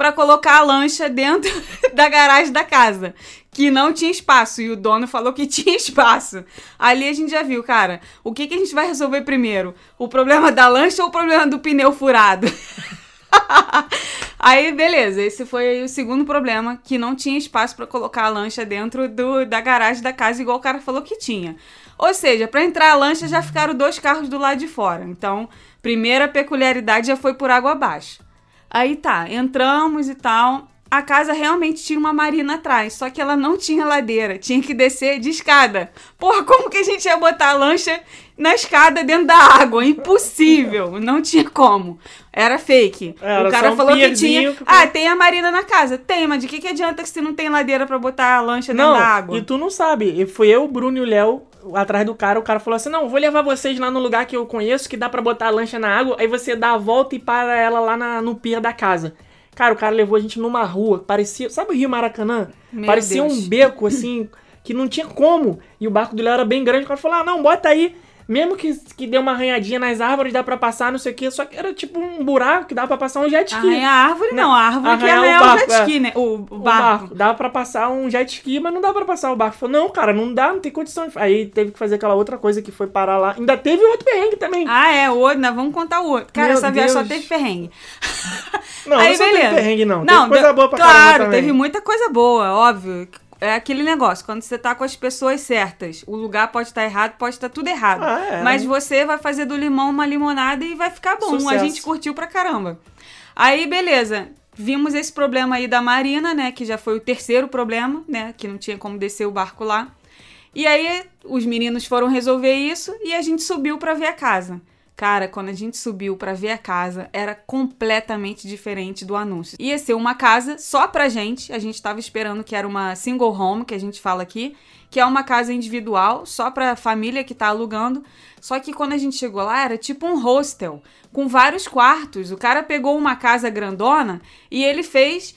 pra colocar a lancha dentro da garagem da casa, que não tinha espaço e o dono falou que tinha espaço. Ali a gente já viu, cara, o que que a gente vai resolver primeiro? O problema da lancha ou o problema do pneu furado? Aí, beleza, esse foi o segundo problema, que não tinha espaço pra colocar a lancha dentro do, da garagem da casa, igual o cara falou que tinha. Ou seja, pra entrar a lancha já ficaram dois carros do lado de fora. Então, primeira peculiaridade já foi por água abaixo. Aí tá, entramos e tal. A casa realmente tinha uma marina atrás, só que ela não tinha ladeira, tinha que descer de escada. Porra, como que a gente ia botar a lancha na escada dentro da água? Impossível, não tinha como. Era fake. Era o cara um falou que tinha. que- Ah, tem a marina na casa. Tem, mas de que, que adianta se não tem ladeira pra botar a lancha dentro Não, da água? e tu não sabe. E fui eu, o Bruno e o Léo atrás do cara. O cara falou assim: Não, vou levar vocês lá no lugar que eu conheço, que dá pra botar a lancha na água. Aí você dá a volta e para ela lá na- no pier da casa. Cara, o cara levou a gente numa rua, parecia. Sabe o Rio Maracanã? Meu parecia Deus. um beco assim, que não tinha como. E o barco do Léo era bem grande. O cara falou: Ah, não, bota aí. Mesmo que, que deu uma arranhadinha nas árvores, dá pra passar, não sei o quê. Só que era tipo um buraco que dava pra passar um jet ski. Arranhar a árvore, não. A árvore que Arranhar o arranha o barco, jet ski, é. né? O, o O barco. barco. Dava pra passar um jet ski, mas não dá pra passar o barco. Falou, não, cara, não dá, não tem condição. Aí teve que fazer aquela outra coisa que foi parar lá. Ainda teve outro perrengue também. Ah, é, o outro, nós vamos contar o outro. Cara, Meu essa viagem só teve perrengue. não, Aí, não beleza. teve perrengue, não. Não, teve coisa deu- boa pra Claro, teve muita coisa boa, óbvio. É aquele negócio, quando você tá com as pessoas certas, o lugar pode estar errado, pode estar tudo errado. Ah, é. Mas você vai fazer do limão uma limonada e vai ficar bom. A Sucesso. gente curtiu pra caramba. Aí, beleza. Vimos esse problema aí da Marina, né? Que já foi o terceiro problema, né? Que não tinha como descer o barco lá. E aí, os meninos foram resolver isso e a gente subiu pra ver a casa. Cara, quando a gente subiu pra ver a casa, era completamente diferente do anúncio. Ia ser uma casa só pra gente, a gente tava esperando que era uma single home, que a gente fala aqui, que é uma casa individual, só pra família que tá alugando. Só que quando a gente chegou lá, era tipo um hostel, com vários quartos. O cara pegou uma casa grandona e ele fez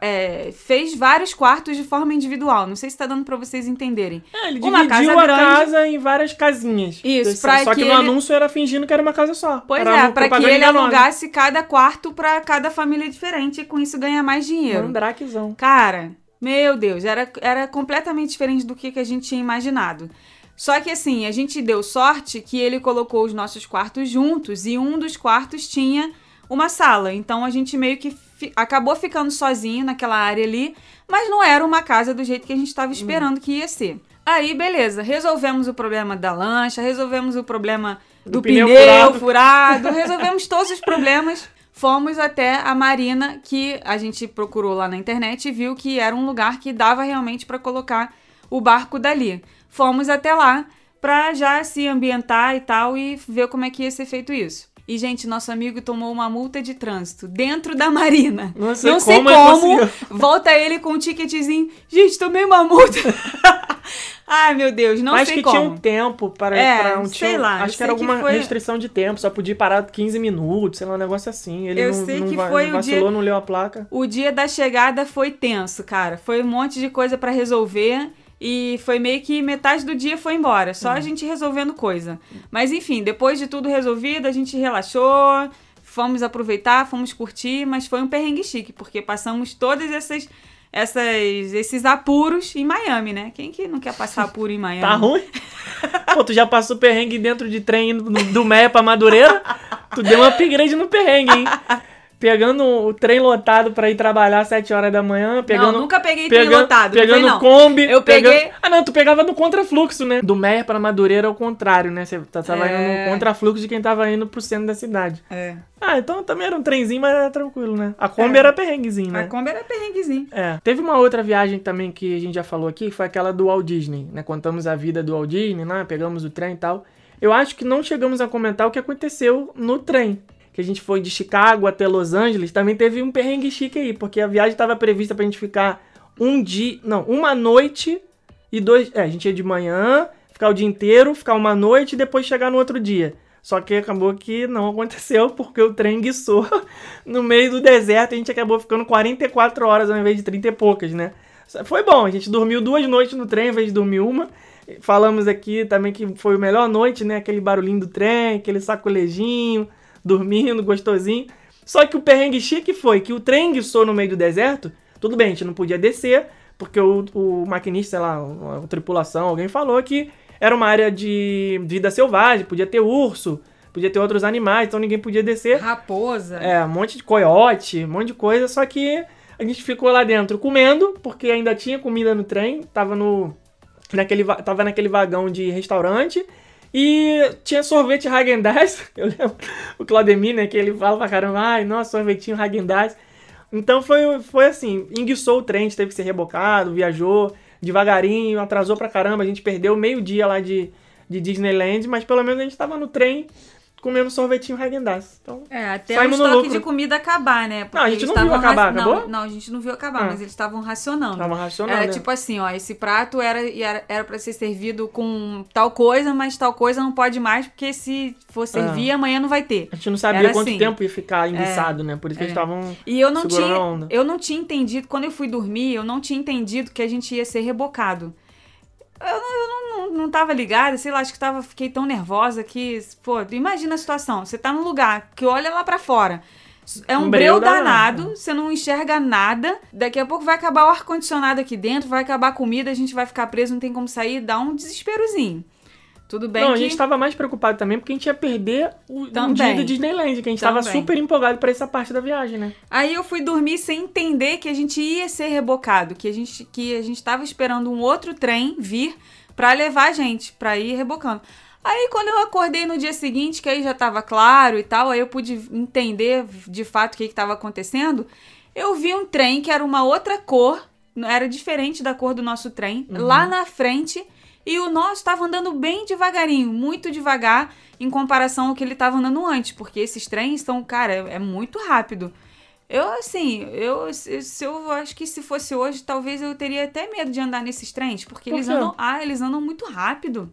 é, fez vários quartos de forma individual. Não sei se tá dando pra vocês entenderem. É, ele Uma dividiu casa a grande. casa em várias casinhas. Isso, Só pra Só que que, no ele- anúncio era fingindo que era uma casa só. Pois Era é, uma pra que ele enganosa. alugasse cada quarto pra cada família diferente e com isso ganhar mais dinheiro. Mandrakezão. Cara, meu Deus, era, era completamente diferente do que, que a gente tinha imaginado. Só que assim, a gente deu sorte que ele colocou os nossos quartos juntos e um dos quartos tinha uma sala. Então a gente meio que fi- acabou ficando sozinho naquela área ali, mas não era uma casa do jeito que a gente estava esperando que ia ser. Aí, beleza, resolvemos o problema da lancha, resolvemos o problema do, Do pneu, pneu furado. furado. resolvemos todos os problemas. Fomos até a marina que a gente procurou lá na internet e viu que era um lugar que dava realmente para colocar o barco dali. Fomos até lá pra já se ambientar e tal e ver como é que ia ser feito isso. E, gente, nosso amigo tomou uma multa de trânsito dentro da marina. Não sei Não sei como ele como. conseguiu. Volta ele com um ticketzinho. Gente, tomei uma multa. Ai, meu Deus, não Mas sei que como. tinha um tempo para, É, para um sei lá, Acho que sei era que alguma foi- restrição de tempo, só podia parar 15 minutos, sei lá, um negócio assim. Ele Eu não, sei não que va- foi não o dia- vacilou, não leu a placa. O dia da chegada foi tenso, cara. Foi um monte de coisa pra resolver e foi meio que metade do dia foi embora, só a gente resolvendo coisa. Mas enfim, depois de tudo resolvido, a gente relaxou, fomos aproveitar, fomos curtir, mas foi um perrengue chique, porque passamos todas essas essas esses apuros em Miami, né? Quem que não quer passar apuro em Miami? Tá ruim? Pô, tu já passou perrengue dentro de trem do Meia pra Madureira? Tu deu um upgrade no perrengue, hein? Pegando o trem lotado pra ir trabalhar às 7 horas da manhã, pegando... não, nunca peguei trem Pegando, lotado, não pegando não. Kombi. Eu pegando- peguei- Ah, não, tu pegava no contrafluxo, né? Do Meia pra Madureira é o contrário, né? Você tá- tava É. indo no contrafluxo de quem tava indo pro centro da cidade. É. Ah, então também era um trenzinho, mas era tranquilo, né? A Kombi É. era perrenguezinho, né? A Kombi era perrenguezinho. É. Teve uma outra viagem também que a gente já falou aqui, que foi aquela do Walt Disney, né? Contamos a vida do Walt Disney, né? Pegamos o trem e tal. Eu acho que não chegamos a comentar o que aconteceu no trem. Que a gente foi de Chicago até Los Angeles, também teve um perrengue chique aí, porque a viagem estava prevista pra gente ficar um dia, não, uma noite e dois, é, a gente ia de manhã, ficar o dia inteiro, ficar uma noite e depois chegar no outro dia. Só que acabou que não aconteceu porque o trem guiçou no meio do deserto. A gente acabou ficando 44 horas ao invés de 30 e poucas, né? Foi bom, a gente dormiu duas noites no trem ao invés de dormir uma. Falamos aqui também que foi a melhor noite, né? Aquele barulhinho do trem, aquele sacolejinho, dormindo, gostosinho. Só que o perrengue chique foi que o trem guiçou no meio do deserto. Tudo bem, a gente não podia descer, porque o, o maquinista, sei lá, a, tripulação, alguém falou que era uma área de vida selvagem, podia ter urso, podia ter outros animais, então ninguém podia descer. Raposa. É, um monte de coiote, um monte de coisa, só que a gente ficou lá dentro comendo, porque ainda tinha comida no trem, tava no naquele va- tava naquele vagão de restaurante e tinha sorvete Häagen-Dazs. Eu lembro o Claudemir, né, que ele fala pra caramba, ai, nossa, sorvetinho Häagen-Dazs. Então foi, foi assim, enguiçou o trem, teve que ser rebocado, viajou devagarinho, atrasou pra caramba, a gente perdeu meio dia lá de, de Disneyland, mas pelo menos a gente tava no trem comendo sorvetinho Häagen-Dazs. Então, É, até Saímos o estoque lucro. de comida acabar, né? Porque Não, a gente não viu estavam acabar, ra- acabou? Não, não, a gente não viu acabar, Ah. mas eles estavam racionando. tava racionando. Era né? tipo assim, ó, esse prato era era era para ser servido com tal coisa, mas tal coisa não pode mais, porque se for servir, amanhã não vai ter. A gente não sabia Era quanto assim. tempo ia ficar enguiçado, né? Por isso que eles estavam E eu não tinha, eu não tinha entendido, quando eu fui dormir, eu não tinha entendido que a gente ia ser rebocado. Eu não, eu não, não, tava ligada, sei lá, acho que tava, fiquei tão nervosa que, pô, imagina a situação, você tá num lugar que olha lá pra fora. É um, Um breu danado, danado. você não enxerga nada. Daqui a pouco vai acabar o ar-condicionado aqui dentro, vai acabar a comida, a gente vai ficar preso, não tem como sair, dá um desesperozinho. Tudo bem não, que... a gente tava mais preocupado também porque a gente ia perder o, um dia do Disneyland, que a gente tava Também. super empolgado pra essa parte da viagem, né? Aí eu fui dormir sem entender que a gente ia ser rebocado, que a gente que a gente tava esperando um outro trem vir pra levar a gente pra ir rebocando. Aí quando eu acordei no dia seguinte, que aí já tava claro e tal, aí eu pude entender de fato o que que tava acontecendo, eu vi um trem que era uma outra cor, era diferente da cor do nosso trem, lá na frente, e o nosso estava andando bem devagarinho, muito devagar em comparação ao que ele estava andando antes, porque esses trens estão, cara, é, é muito rápido. Eu, assim, eu, se eu acho que se fosse hoje, talvez eu teria até medo de andar nesses trens, porque Por eles andam, ah, eles andam muito rápido.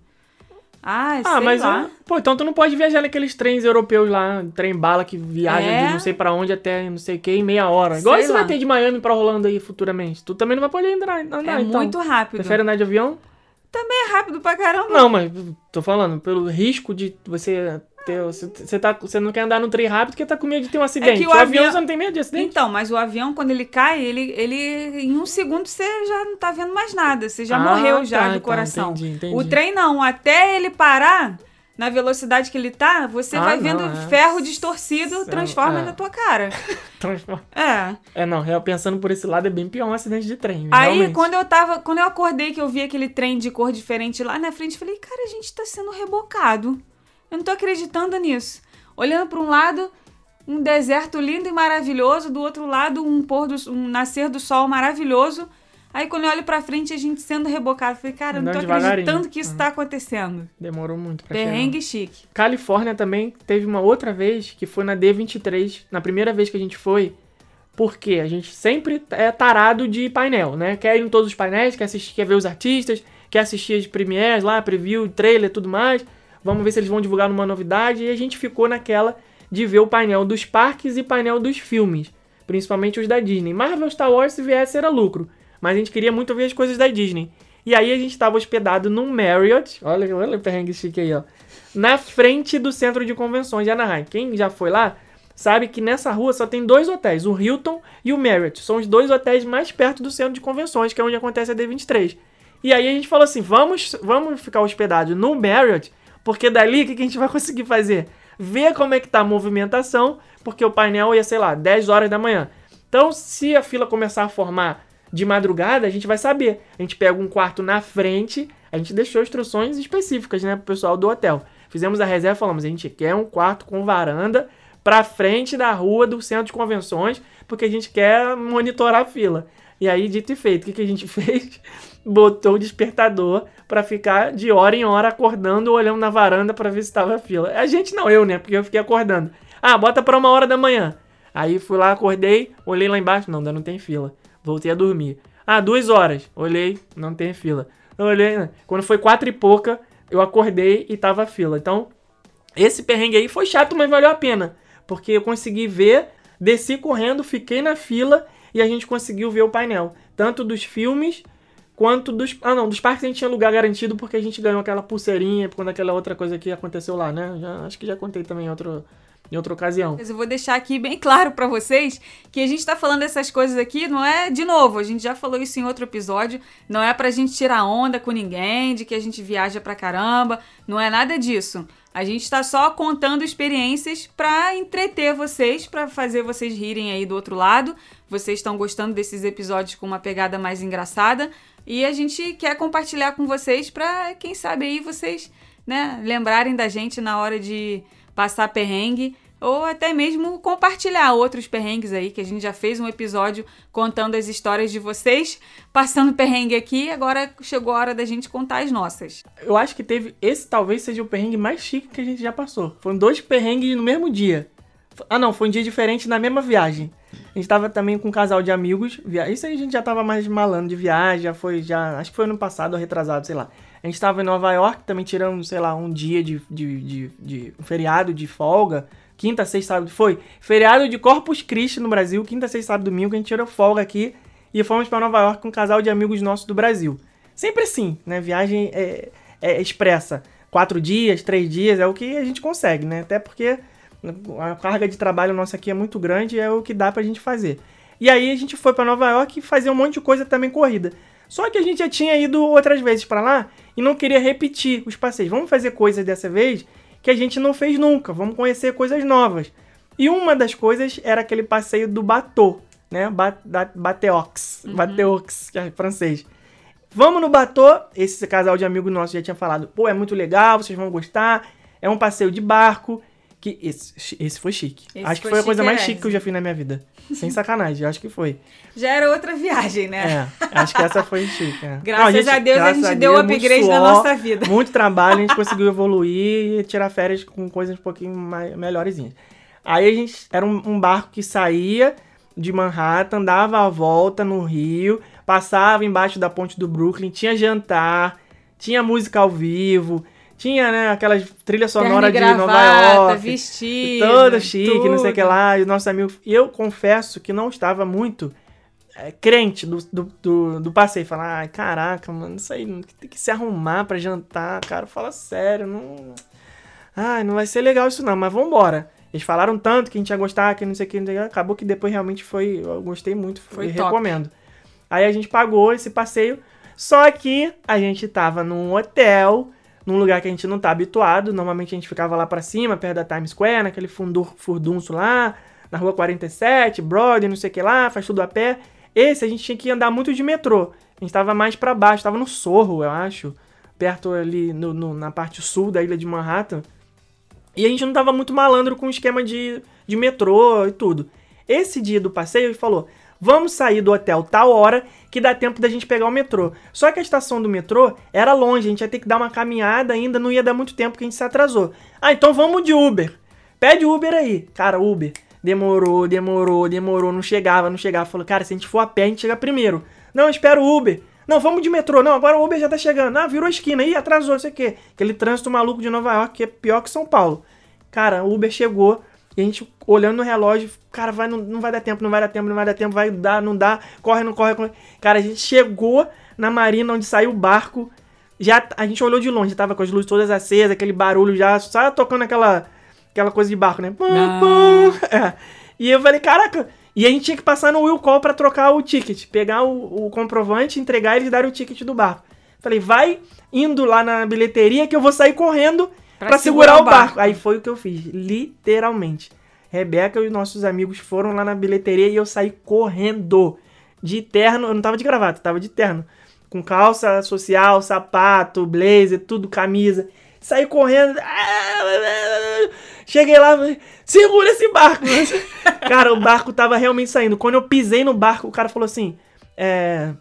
Ah, Ah, sei mas lá. é- pô, então tu não pode viajar naqueles trens europeus lá, trem bala que viaja É? de não sei pra onde até não sei o que em meia hora. Igual Sei esse lá. vai ter de Miami pra Orlando aí futuramente. Tu também não vai poder andar, andar é então. muito rápido. Prefere andar de avião? É rápido pra caramba. Não, mas tô falando, pelo risco de você. Você, você, tá, não quer andar no trem rápido porque tá com medo de ter um acidente. o o avião avião- você não tem medo de acidente. Então, mas o avião, quando ele cai, ele, ele em um segundo você já não tá vendo mais nada. Você já Ah, morreu já tá, do tá, coração. entendi, entendi. O trem não, até ele parar, na velocidade que ele tá, você Ah, vai não, vendo é. ferro distorcido, Céu, transforma é. na tua cara. Transforma. É. É, não, real- pensando por esse lado é bem pior um acidente de trem. Aí, realmente. quando eu tava. Quando eu acordei que eu vi aquele trem de cor diferente lá na frente, eu falei, cara, a gente tá sendo rebocado. Eu não tô acreditando nisso. Olhando pra um lado, um deserto lindo e maravilhoso, do outro lado, um pôr do, um nascer do sol maravilhoso. Aí quando eu olho pra frente, a gente sendo rebocado, eu falei, cara, eu não tô Andando acreditando que isso tá acontecendo. Demorou muito pra chegar. Perrengue chique. Califórnia também teve uma outra vez, que foi na D23, na primeira vez que a gente foi, porque a gente sempre é tarado de painel, né? Quer ir em todos os painéis, quer assistir, quer ver os artistas, quer assistir as premieres lá, preview, trailer, tudo mais. Vamos ver se eles vão divulgar uma novidade. E a gente ficou naquela de ver o painel dos parques e painel dos filmes, principalmente os da Disney. Marvel Star Wars, se viesse, era lucro, mas a gente queria muito ver as coisas da Disney. E aí a gente estava hospedado num Marriott, olha, olha o perrengue chique aí, ó na frente do centro de convenções de Anaheim. Quem já foi lá sabe que nessa rua só tem dois hotéis, o Hilton e o Marriott. São os dois hotéis mais perto do centro de convenções, que é onde acontece a D23. E aí a gente falou assim, vamos, vamos ficar hospedados no Marriott, porque dali o que a gente vai conseguir fazer? Ver como é que tá a movimentação, porque o painel ia, sei lá, 10 horas da manhã. Então, se a fila começar a formar de madrugada, a gente vai saber. A gente pega um quarto na frente, a gente deixou instruções específicas, né, pro pessoal do hotel. Fizemos a reserva falamos, a gente quer um quarto com varanda pra frente da rua do centro de convenções, porque a gente quer monitorar a fila. E aí, dito e feito, o que, que a gente fez? Botou o despertador pra ficar de hora em hora acordando, olhando na varanda pra ver se tava fila. A gente não, eu, né? Porque eu fiquei acordando. Ah, bota pra uma hora da manhã. Aí fui lá, acordei, olhei lá embaixo, não, ainda não tem fila. Voltei a dormir. Ah, duas horas. Olhei, não tem fila. Olhei, né? quando foi quatro e pouca, eu acordei e tava fila. Então, Esse perrengue aí foi chato, mas valeu a pena. Porque eu consegui ver, desci correndo, fiquei na fila e a gente conseguiu ver o painel. Tanto dos filmes quanto dos. Ah, não, dos parques a gente tinha lugar garantido porque a gente ganhou aquela pulseirinha quando aquela outra coisa que aconteceu lá, né? Já, acho que já contei também em, outro, em outra ocasião. Mas eu vou deixar aqui bem claro pra vocês que a gente tá falando essas coisas aqui, não é de novo, a gente já falou isso em outro episódio, não é pra gente tirar onda com ninguém, de que a gente viaja pra caramba, não é nada disso. A gente tá só contando experiências pra entreter vocês, pra fazer vocês rirem aí do outro lado. Vocês estão gostando desses episódios com uma pegada mais engraçada e a gente quer compartilhar com vocês pra, quem sabe aí vocês, né, lembrarem da gente na hora de passar perrengue ou até mesmo compartilhar outros perrengues aí, que a gente já fez um episódio contando as histórias de vocês, passando perrengue aqui, agora chegou a hora da gente contar as nossas. Eu acho que teve. Esse talvez seja o perrengue mais chique que a gente já passou. Foram dois perrengues no mesmo dia. Ah, não, foi um dia diferente na mesma viagem. A gente tava também com um casal de amigos. via- Isso aí a gente já tava mais malando de viagem, já foi, já. Acho que foi ano passado ou retrasado, sei lá. A gente tava em Nova York, também tirando, sei lá, um dia de, de, de, de- um feriado de folga. Quinta, sexta, sábado. Foi feriado de Corpus Christi no Brasil. Quinta, sexta, sábado, domingo. A gente tirou folga aqui e fomos pra Nova York com um casal de amigos nossos do Brasil. Sempre assim, né? Viagem é, é expressa. Quatro dias, três dias, é o que a gente consegue, né? Até porque a carga de trabalho nossa aqui é muito grande, é o que dá pra gente fazer. E aí a gente foi pra Nova York fazer um monte de coisa também corrida. Só que a gente já tinha ido outras vezes pra lá e não queria repetir os passeios. Vamos fazer coisas dessa vez que a gente não fez nunca. Vamos conhecer coisas novas. E uma das coisas era aquele passeio do Bateau, né? Ba da- Bateaux. Bateaux, que é francês. Vamos no Bateau. Esse casal de amigos nossos já tinha falado. Pô, é muito legal, vocês vão gostar. É um passeio de barco. Que esse, esse foi chique. Esse acho que foi foi a coisa mais chiquérrimo. chique que eu já fiz na minha vida. Sem sacanagem, acho que foi. Já era outra viagem, né? É, acho que essa foi chique. é. Graças a Deus a graças gente deu o upgrade na suor, nossa vida. Muito trabalho, a gente conseguiu evoluir e tirar férias com coisas um pouquinho mais, melhorzinhas. Aí a gente. Era um, um barco que saía de Manhattan, dava a volta no Rio, passava embaixo da ponte do Brooklyn, tinha jantar, tinha música ao vivo, tinha, né, aquelas trilhas sonoras de Nova York. vestido. Todo chique, não sei o que tudo. lá. E os nossos amigos. E eu confesso que não estava muito é, crente do, do, do, do passeio. Falar, ai, caraca, mano, isso aí tem que se arrumar pra jantar, cara. Fala sério, não. Ai, não vai ser legal isso não, mas vambora. Eles falaram tanto que a gente ia gostar, que não sei o que, não sei o que. Acabou que depois realmente foi. Eu gostei muito, Foi top. recomendo. Aí a gente pagou esse passeio. Só que a gente tava num hotel, num lugar que a gente não tá habituado. Normalmente a gente ficava lá pra cima, perto da Times Square, naquele fundor, furdunço lá, na rua 47, Broadway, não sei o que lá, faz tudo a pé. Esse a gente tinha que andar muito de metrô. A gente tava mais pra baixo, tava no Sorro, eu acho. Perto ali no- no- na parte sul da ilha de Manhattan. E a gente não tava muito malandro com o esquema de, de metrô e tudo. Esse dia do passeio ele falou: vamos sair do hotel tal hora que dá tempo da gente pegar o metrô. Só que a estação do metrô era longe, a gente ia ter que dar uma caminhada ainda, não ia dar muito tempo que a gente se atrasou. Ah, então vamos de Uber. Pede Uber aí. Cara, Uber. Demorou, demorou, demorou, não chegava, não chegava. Falou, cara, se a gente for a pé, a gente chega primeiro. Não, espera o Uber. Não, vamos de metrô. Não, agora o Uber já tá chegando. Ah, virou a esquina. Ih, atrasou, não sei o quê. Aquele trânsito maluco de Nova York que é pior que São Paulo. Cara, o Uber chegou e a gente olhando no relógio, cara, vai, não, não vai dar tempo, não vai dar tempo, não vai dar tempo, vai dar, não dá, corre, não corre, corre. Cara, a gente chegou na marina onde saiu o barco. Já a gente olhou de longe, tava com as luzes todas acesas, aquele barulho já, só tocando aquela aquela coisa de barco, né? Pum, Ah. pum. É. E eu falei, caraca, e a gente tinha que passar no Will Call pra trocar o ticket, pegar o, o comprovante, entregar e eles darem o ticket do barco. Falei, vai indo lá na bilheteria que eu vou sair correndo Pra pra, segurar segurar, o barco. barco. Aí foi o que eu fiz, literalmente. Rebeca e os nossos amigos foram lá na bilheteria e eu saí correndo. De terno, eu não tava de gravata, tava de terno. Com calça social, sapato, blazer, tudo, camisa. Saí correndo. Cheguei lá, segura esse barco. cara, o barco tava realmente saindo. Quando eu pisei no barco, o cara falou assim: é.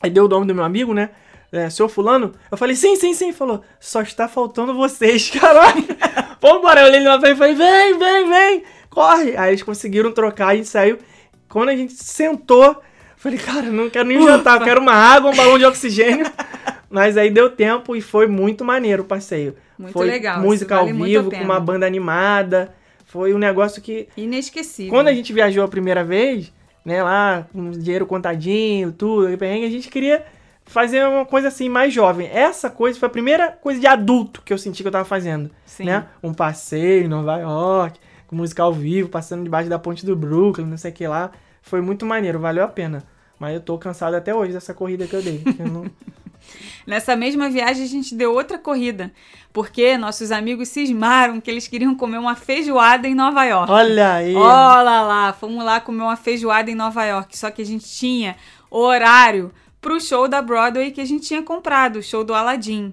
Aí deu o nome do meu amigo, né? É, senhor fulano, eu falei, sim, sim, sim. Falou, só está faltando vocês, caralho. Vambora, eu olhei lá e falei, vem, vem, vem, corre. Aí eles conseguiram trocar, a gente saiu. Quando a gente sentou, eu falei, cara, não quero nem jantar, eu quero uma água, um balão de oxigênio. Mas aí deu tempo e foi muito maneiro o passeio. Muito foi legal, música ao vale muito a vivo, com uma banda animada. Foi um negócio que Inesquecível. quando a gente viajou a primeira vez, né, lá com dinheiro contadinho, tudo, a gente queria fazer uma coisa assim mais jovem. Essa coisa foi a primeira coisa de adulto que eu senti que eu tava fazendo, Sim. né? Um passeio em Nova York, com música ao vivo, passando debaixo da ponte do Brooklyn, não sei o que lá. Foi muito maneiro, valeu a pena. Mas eu tô cansado até hoje dessa corrida que eu dei. Eu não- Nessa mesma viagem a gente deu outra corrida, porque nossos amigos cismaram que eles queriam comer uma feijoada em Nova York. Olha aí. Olha lá, fomos lá comer uma feijoada em Nova York, só que a gente tinha horário pro show da Broadway que a gente tinha comprado, o show do Aladdin.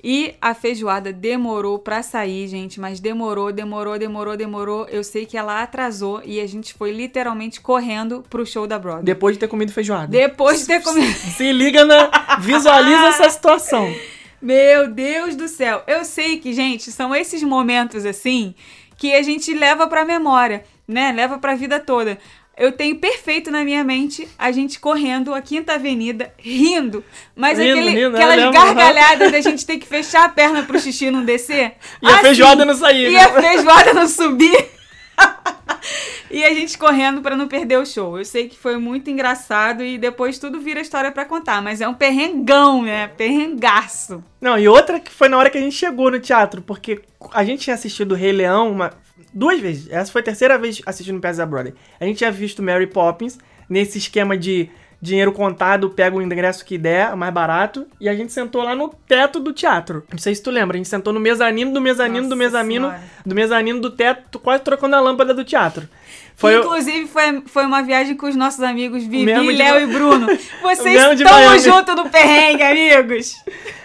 E a feijoada demorou pra sair, gente, mas demorou, demorou, demorou, demorou. Eu sei que ela atrasou e a gente foi literalmente correndo pro show da Broadway. Depois de ter comido feijoada. Depois de ter comido. Se liga na. Visualiza essa situação. Meu Deus do céu. Eu sei que, gente, são esses momentos assim que a gente leva pra memória, né? Leva pra vida toda. Eu tenho perfeito na minha mente a gente correndo a Quinta Avenida, rindo. Mas Rindo, aquele, rindo, aquelas gargalhadas da gente ter que fechar a perna pro xixi não descer. E a feijoada não sair, E né? a feijoada não subir. e a gente correndo pra não perder o show. Eu sei que foi muito engraçado e depois tudo vira história pra contar. Mas é um perrengão, né? Perrengaço. Não, e outra que foi na hora que a gente chegou no teatro, porque a gente tinha assistido Rei Leão uma, duas vezes. Essa foi a terceira vez assistindo Peça da Broadway. A gente tinha visto Mary Poppins nesse esquema de dinheiro contado, pega o ingresso que der, mais barato, e a gente sentou lá no teto do teatro. Não sei se tu lembra, a gente sentou no mezanino do mezanino do Nossa mezanino Senhora. do mezanino do teto, quase trocando a lâmpada do teatro. Foi Que, o- inclusive, foi, foi uma viagem com os nossos amigos Vivi, de Léo e Bruno. Vocês estão junto no perrengue, amigos.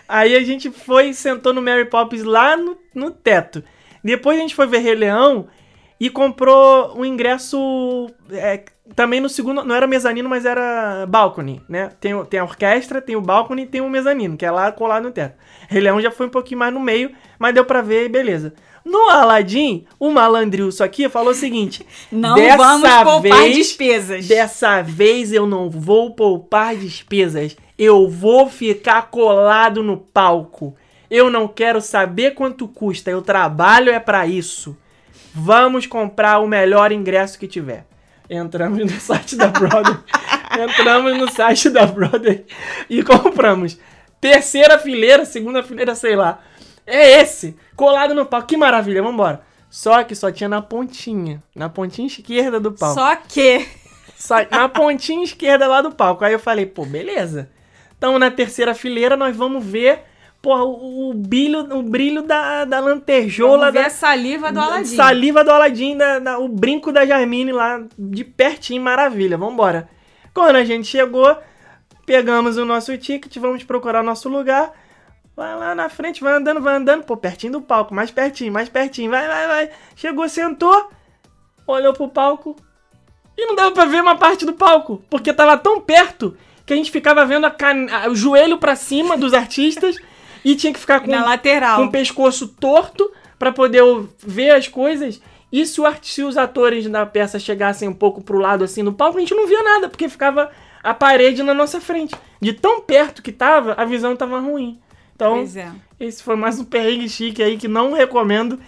Aí a gente foi e sentou no Mary Poppins lá no, no teto. Depois a gente foi ver Rei Leão e comprou um ingresso é, também no segundo. Não era mezanino, mas era balcony, né? Tem, tem a orquestra, tem o balcony e tem o mezanino, que é lá colado no teto. Rei Leão já foi um pouquinho mais no meio, mas deu pra ver e beleza. No Aladdin, o malandrilso aqui falou o seguinte: Não vamos poupar vez, despesas. Dessa vez eu não vou poupar despesas. Eu vou ficar colado no palco. Eu não quero saber quanto custa. Eu trabalho é pra isso. Vamos comprar o melhor ingresso que tiver. Entramos no site da Broadway. Entramos no site da Broadway e compramos. Terceira fileira, segunda fileira, sei lá. É esse, colado no palco. Que maravilha, vambora. Só que só tinha na pontinha, na pontinha esquerda do palco. Só que. Só na pontinha esquerda lá do palco. Aí eu falei, pô, beleza. Então na terceira fileira nós vamos ver, pô, o, o brilho, o brilho da, da lantejola, da a saliva do Aladim. saliva do Aladim, da, da- o brinco da Jarmine lá de pertinho, maravilha. Vambora. Quando a gente chegou, pegamos o nosso ticket, vamos procurar o nosso lugar. Vai lá na frente, vai andando, vai andando. Pô, pertinho do palco, mais pertinho, mais pertinho. Vai, vai, vai. Chegou, sentou, olhou pro palco. E não dava pra ver uma parte do palco, porque tava tão perto que a gente ficava vendo a can... o joelho pra cima dos artistas e tinha que ficar com, Na lateral. com o pescoço torto pra poder ver as coisas. E se, o se os atores da peça chegassem um pouco pro lado assim do palco, a gente não via nada, porque ficava a parede na nossa frente. De tão perto que tava, a visão tava ruim. Então, é. esse foi mais um perrengue chique aí que não recomendo.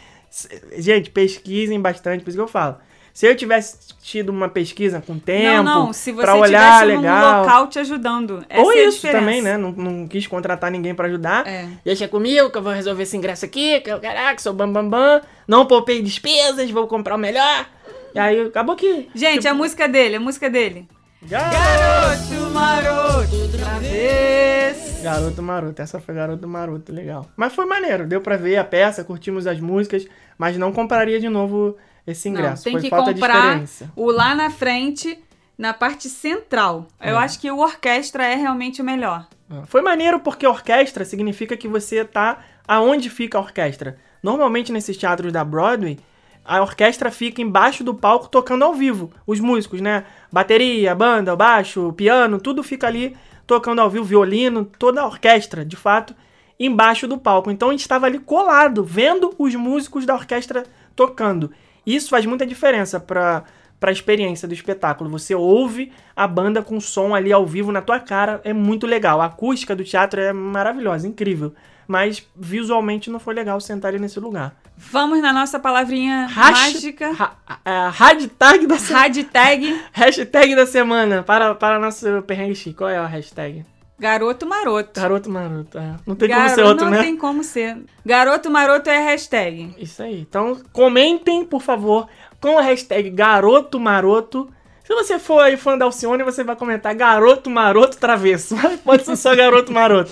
Gente, pesquisem bastante, por isso que eu falo. Se eu tivesse tido uma pesquisa com tempo, não, não. Se você pra olhar tivesse legal. num local te ajudando. Essa Ou é isso também, né? Não, não quis contratar ninguém pra ajudar. É. Deixa comigo que eu vou resolver esse ingresso aqui, que eu, caraca, sou bambambam. Bam, bam. Não poupei despesas, vou comprar o melhor. E aí acabou que. Gente, a música dele, a música dele. Garoto maroto, outra vez. Garoto Maroto, essa foi Garoto Maroto, legal. Mas foi maneiro, deu pra ver a peça, curtimos as músicas, mas não compraria de novo esse Não, ingresso. tem foi que falta comprar o lá na frente, na parte central. Eu É. acho que o orquestra é realmente o melhor. Foi maneiro porque orquestra significa que você tá aonde fica a orquestra. Normalmente nesses teatros da Broadway, a orquestra fica embaixo do palco tocando ao vivo. Os músicos, né? Bateria, banda, baixo, piano, tudo fica ali tocando ao vivo, violino, toda a orquestra, de fato, embaixo do palco. Então a gente estava ali colado, vendo os músicos da orquestra tocando. Isso faz muita diferença para para a experiência do espetáculo. Você ouve a banda com som ali ao vivo na tua cara, é muito legal. A acústica do teatro é maravilhosa, incrível. mas visualmente não foi legal sentar ali nesse lugar. Vamos na nossa palavrinha Hash- mágica. Ha, é, hashtag da semana. Hashtag Hashtag da semana para, para nosso perrengue chique. Qual é a hashtag? Garoto maroto. Garoto maroto. é. Não tem como Garo- ser outro, não né? tem como ser. Garoto maroto é a hashtag. Isso aí. Então, comentem, por favor, com a hashtag Garoto Maroto. Se você for aí fã da Alcione, você vai comentar Garoto Maroto Travesso. Pode ser só Garoto Maroto.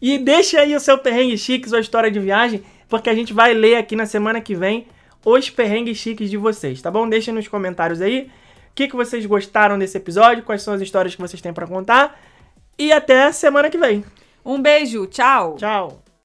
E deixa aí o seu perrengue chique, sua história de viagem, porque a gente vai ler aqui na semana que vem os perrengues chiques de vocês, tá bom? Deixem nos comentários aí o que, que vocês gostaram desse episódio, quais são as histórias que vocês têm pra contar. E até semana que vem. Um beijo, tchau. Tchau.